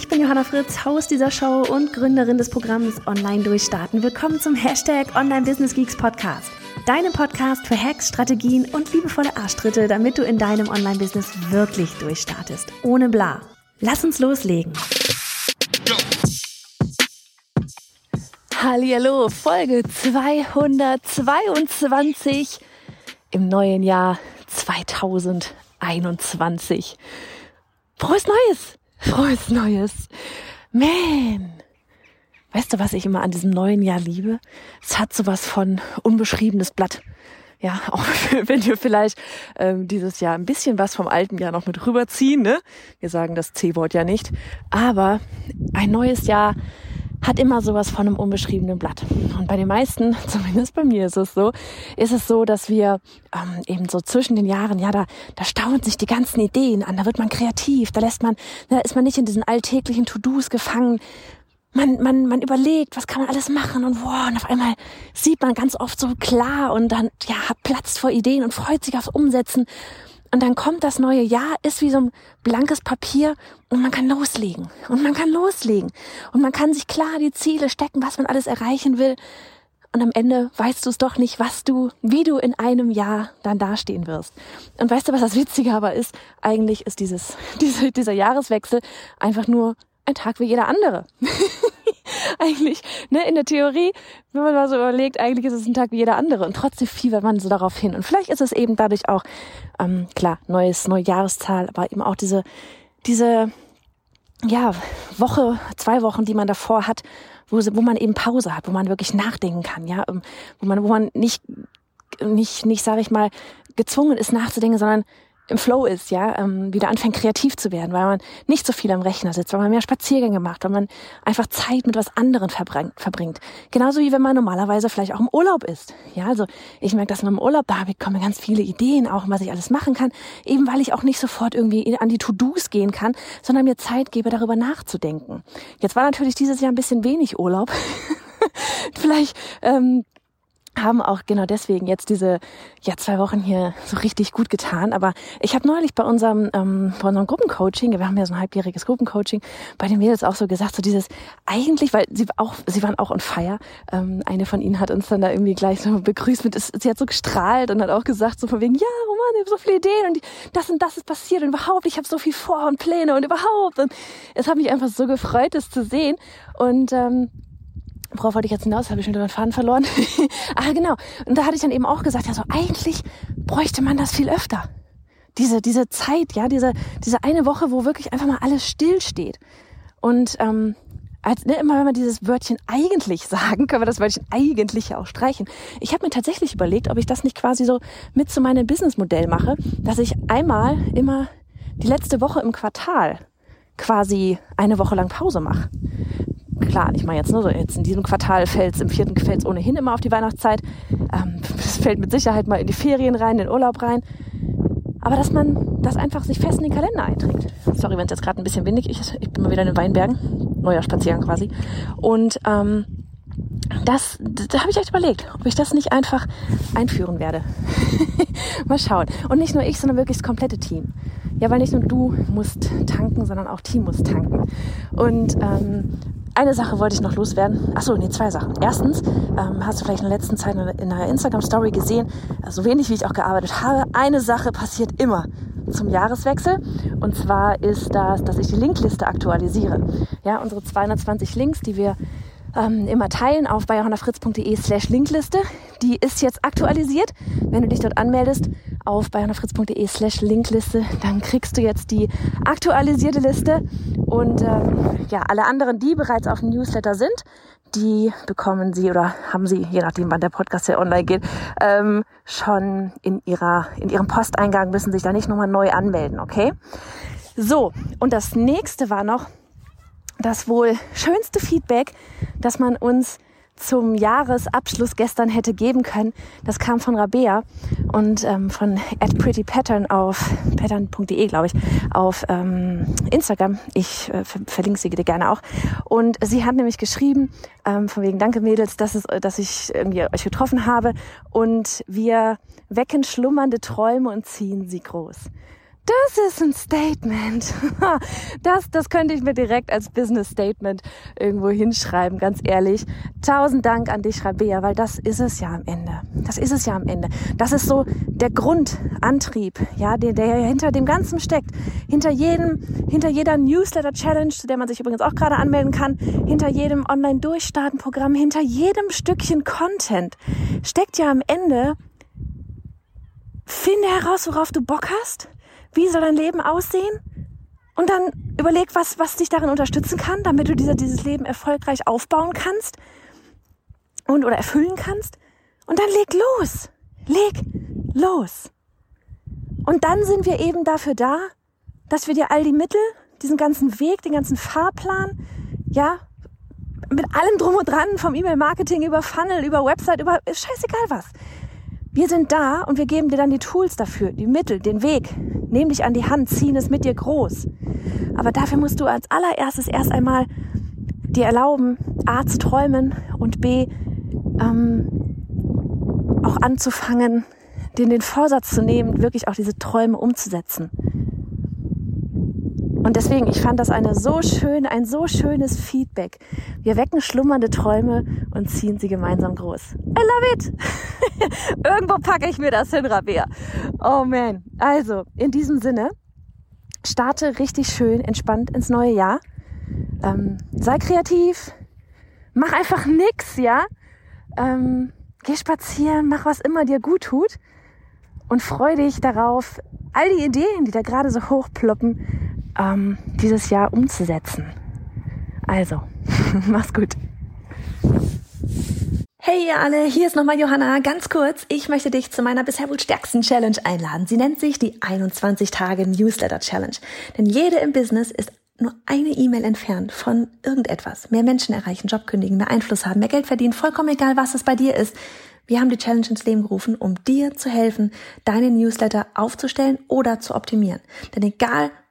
Ich bin Johanna Fritz, Haus dieser Show und Gründerin des Programms Online Durchstarten. Willkommen zum Hashtag Online Business Geeks Podcast. Deinem Podcast für Hacks, Strategien und liebevolle Arschtritte, damit du in deinem Online-Business wirklich durchstartest. Ohne bla. Lass uns loslegen. Hallihallo, Folge 222 im neuen Jahr 2021. Frohes Neues! Frohes Neues. Man. Weißt du, was ich immer an diesem neuen Jahr liebe? Es hat sowas von unbeschriebenes Blatt. Ja, auch wenn wir vielleicht ähm, dieses Jahr ein bisschen was vom alten Jahr noch mit rüberziehen, ne? Wir sagen das C-Wort ja nicht. Aber ein neues Jahr hat immer sowas von einem unbeschriebenen Blatt. Und bei den meisten, zumindest bei mir ist es so, ist es so, dass wir ähm, eben so zwischen den Jahren, ja, da, da staunen sich die ganzen Ideen an, da wird man kreativ, da lässt man, da ist man nicht in diesen alltäglichen To-Dos gefangen. Man, man, man überlegt, was kann man alles machen und wow, und auf einmal sieht man ganz oft so klar und dann, ja, hat Platz vor Ideen und freut sich aufs Umsetzen. Und dann kommt das neue Jahr, ist wie so ein blankes Papier und man kann loslegen. Und man kann loslegen. Und man kann sich klar die Ziele stecken, was man alles erreichen will. Und am Ende weißt du es doch nicht, was du, wie du in einem Jahr dann dastehen wirst. Und weißt du, was das Witzige aber ist? Eigentlich ist dieses, diese, dieser Jahreswechsel einfach nur ein Tag wie jeder andere. eigentlich, ne, in der Theorie, wenn man mal so überlegt, eigentlich ist es ein Tag wie jeder andere und trotzdem fiebert man so darauf hin. Und vielleicht ist es eben dadurch auch, ähm, klar, neues, neue Jahreszahl, aber eben auch diese, diese, ja, Woche, zwei Wochen, die man davor hat, wo, wo man eben Pause hat, wo man wirklich nachdenken kann, ja, ähm, wo man, wo man nicht, nicht, nicht, sage ich mal, gezwungen ist nachzudenken, sondern im Flow ist, ja, ähm, wieder anfängt kreativ zu werden, weil man nicht so viel am Rechner sitzt, weil man mehr Spaziergänge macht, weil man einfach Zeit mit was anderem verbringt. Genauso wie wenn man normalerweise vielleicht auch im Urlaub ist. Ja, also ich merke, dass man im Urlaub, da kommen ganz viele Ideen, auch was ich alles machen kann, eben weil ich auch nicht sofort irgendwie an die To-Dos gehen kann, sondern mir Zeit gebe, darüber nachzudenken. Jetzt war natürlich dieses Jahr ein bisschen wenig Urlaub. vielleicht ähm, haben auch genau deswegen jetzt diese ja zwei Wochen hier so richtig gut getan. Aber ich habe neulich bei unserem ähm, bei unserem Gruppencoaching, wir haben ja so ein halbjähriges Gruppencoaching, bei den Mädels auch so gesagt, so dieses eigentlich, weil sie auch sie waren auch on fire. Ähm, eine von ihnen hat uns dann da irgendwie gleich so begrüßt mit, sie hat so gestrahlt und hat auch gesagt so von wegen, ja Roman, ich habe so viele Ideen und das und das ist passiert und überhaupt, ich habe so viel vor und Pläne und überhaupt und es hat mich einfach so gefreut, das zu sehen und ähm, Worauf wollte ich jetzt hinaus? Habe ich schon wieder den Faden verloren? ah, genau. Und da hatte ich dann eben auch gesagt, ja, so eigentlich bräuchte man das viel öfter. Diese, diese Zeit, ja, diese, diese eine Woche, wo wirklich einfach mal alles stillsteht. Und ähm, als, ne, immer wenn wir dieses Wörtchen eigentlich sagen, können wir das Wörtchen eigentlich ja auch streichen. Ich habe mir tatsächlich überlegt, ob ich das nicht quasi so mit zu meinem Businessmodell mache, dass ich einmal immer die letzte Woche im Quartal quasi eine Woche lang Pause mache klar, ich meine jetzt nur so, jetzt in diesem Quartal fällt es, im vierten fällt es ohnehin immer auf die Weihnachtszeit. Ähm, es fällt mit Sicherheit mal in die Ferien rein, in den Urlaub rein. Aber dass man das einfach sich fest in den Kalender einträgt. Sorry, wenn es jetzt gerade ein bisschen windig ist. Ich bin mal wieder in den Weinbergen. Neuer Spaziergang quasi. Und ähm, das, da habe ich echt überlegt, ob ich das nicht einfach einführen werde. mal schauen. Und nicht nur ich, sondern wirklich das komplette Team. Ja, weil nicht nur du musst tanken, sondern auch Team muss tanken. Und ähm, eine Sache wollte ich noch loswerden. Achso, nee, zwei Sachen. Erstens, ähm, hast du vielleicht in der letzten Zeit in einer Instagram-Story gesehen, so also wenig wie ich auch gearbeitet habe, eine Sache passiert immer zum Jahreswechsel. Und zwar ist das, dass ich die Linkliste aktualisiere. Ja, unsere 220 Links, die wir ähm, immer teilen auf bayerhonnafritz.de slash Linkliste. Die ist jetzt aktualisiert. Wenn du dich dort anmeldest auf bayerhonnafritz.de slash Linkliste, dann kriegst du jetzt die aktualisierte Liste. Und ähm, ja, alle anderen, die bereits auf dem Newsletter sind, die bekommen sie oder haben sie, je nachdem wann der Podcast ja online geht, ähm, schon in ihrer in ihrem Posteingang müssen sich da nicht nochmal neu anmelden, okay? So, und das nächste war noch, das wohl schönste Feedback, das man uns zum Jahresabschluss gestern hätte geben können. Das kam von Rabea und ähm, von at prettypattern auf pattern.de, glaube ich, auf ähm, Instagram. Ich äh, verlinke sie dir gerne auch. Und sie hat nämlich geschrieben, ähm, von wegen Danke Mädels, dass, es, dass ich irgendwie euch getroffen habe und wir wecken schlummernde Träume und ziehen sie groß. Das ist ein Statement. Das, das könnte ich mir direkt als Business Statement irgendwo hinschreiben, ganz ehrlich. Tausend Dank an dich, Rabea, weil das ist es ja am Ende. Das ist es ja am Ende. Das ist so der Grundantrieb, ja, der, der hinter dem Ganzen steckt. Hinter jedem, hinter jeder Newsletter-Challenge, zu der man sich übrigens auch gerade anmelden kann, hinter jedem Online-Durchstarten-Programm, hinter jedem Stückchen Content steckt ja am Ende, finde heraus, worauf du Bock hast wie soll dein Leben aussehen? Und dann überleg, was, was dich darin unterstützen kann, damit du dieser, dieses Leben erfolgreich aufbauen kannst und oder erfüllen kannst. Und dann leg los. Leg los. Und dann sind wir eben dafür da, dass wir dir all die Mittel, diesen ganzen Weg, den ganzen Fahrplan, ja, mit allem drum und dran, vom E-Mail-Marketing über Funnel, über Website, über scheißegal was. Wir sind da und wir geben dir dann die Tools dafür, die Mittel, den Weg, Nehm dich an die Hand, ziehen es mit dir groß. Aber dafür musst du als allererstes erst einmal dir erlauben, A zu träumen und B ähm, auch anzufangen, den, den Vorsatz zu nehmen, wirklich auch diese Träume umzusetzen. Und deswegen, ich fand das eine so schön, ein so schönes Feedback. Wir wecken schlummernde Träume und ziehen sie gemeinsam groß. I love it! Irgendwo packe ich mir das hin, Rabea. Oh man. Also, in diesem Sinne, starte richtig schön entspannt ins neue Jahr. Ähm, sei kreativ. Mach einfach nix, ja? Ähm, geh spazieren, mach was immer dir gut tut und freu dich darauf, all die Ideen, die da gerade so hochploppen, ähm, dieses Jahr umzusetzen. Also, mach's gut. Hey ihr alle, hier ist nochmal Johanna. Ganz kurz, ich möchte dich zu meiner bisher wohl stärksten Challenge einladen. Sie nennt sich die 21 Tage Newsletter Challenge. Denn jede im Business ist nur eine E-Mail entfernt von irgendetwas. Mehr Menschen erreichen, Job kündigen, mehr Einfluss haben, mehr Geld verdienen, vollkommen egal, was es bei dir ist. Wir haben die Challenge ins Leben gerufen, um dir zu helfen, deine Newsletter aufzustellen oder zu optimieren. Denn egal,